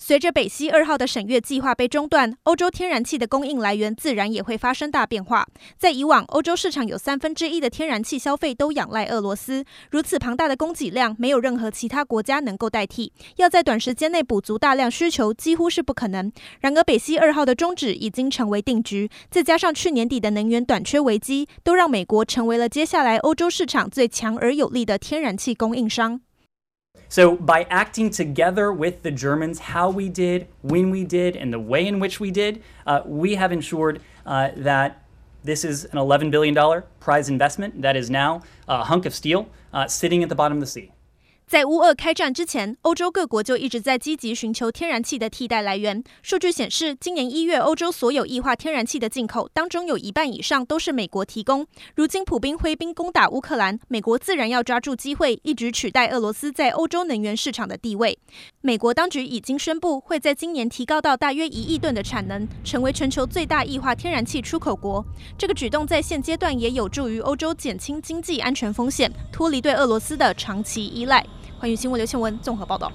随着北溪二号的审阅计划被中断，欧洲天然气的供应来源自然也会发生大变化。在以往，欧洲市场有三分之一的天然气消费都仰赖俄罗斯，如此庞大的供给量，没有任何其他国家能够代替。要在短时间内补足大量需求，几乎是不可能。然而，北溪二号的终止已经成为定局，再加上去年底的能源短缺危机，都让美国成为了接下来欧洲市场最强而有力的天然气供应商。So, by acting together with the Germans, how we did, when we did, and the way in which we did, uh, we have ensured uh, that this is an $11 billion prize investment that is now a hunk of steel uh, sitting at the bottom of the sea. 在乌俄开战之前，欧洲各国就一直在积极寻求天然气的替代来源。数据显示，今年一月，欧洲所有液化天然气的进口当中，有一半以上都是美国提供。如今，普兵挥兵攻打乌克兰，美国自然要抓住机会，一举取代俄罗斯在欧洲能源市场的地位。美国当局已经宣布，会在今年提高到大约一亿吨的产能，成为全球最大液化天然气出口国。这个举动在现阶段也有助于欧洲减轻经济安全风险，脱离对俄罗斯的长期依赖。欢迎新闻刘倩文综合报道。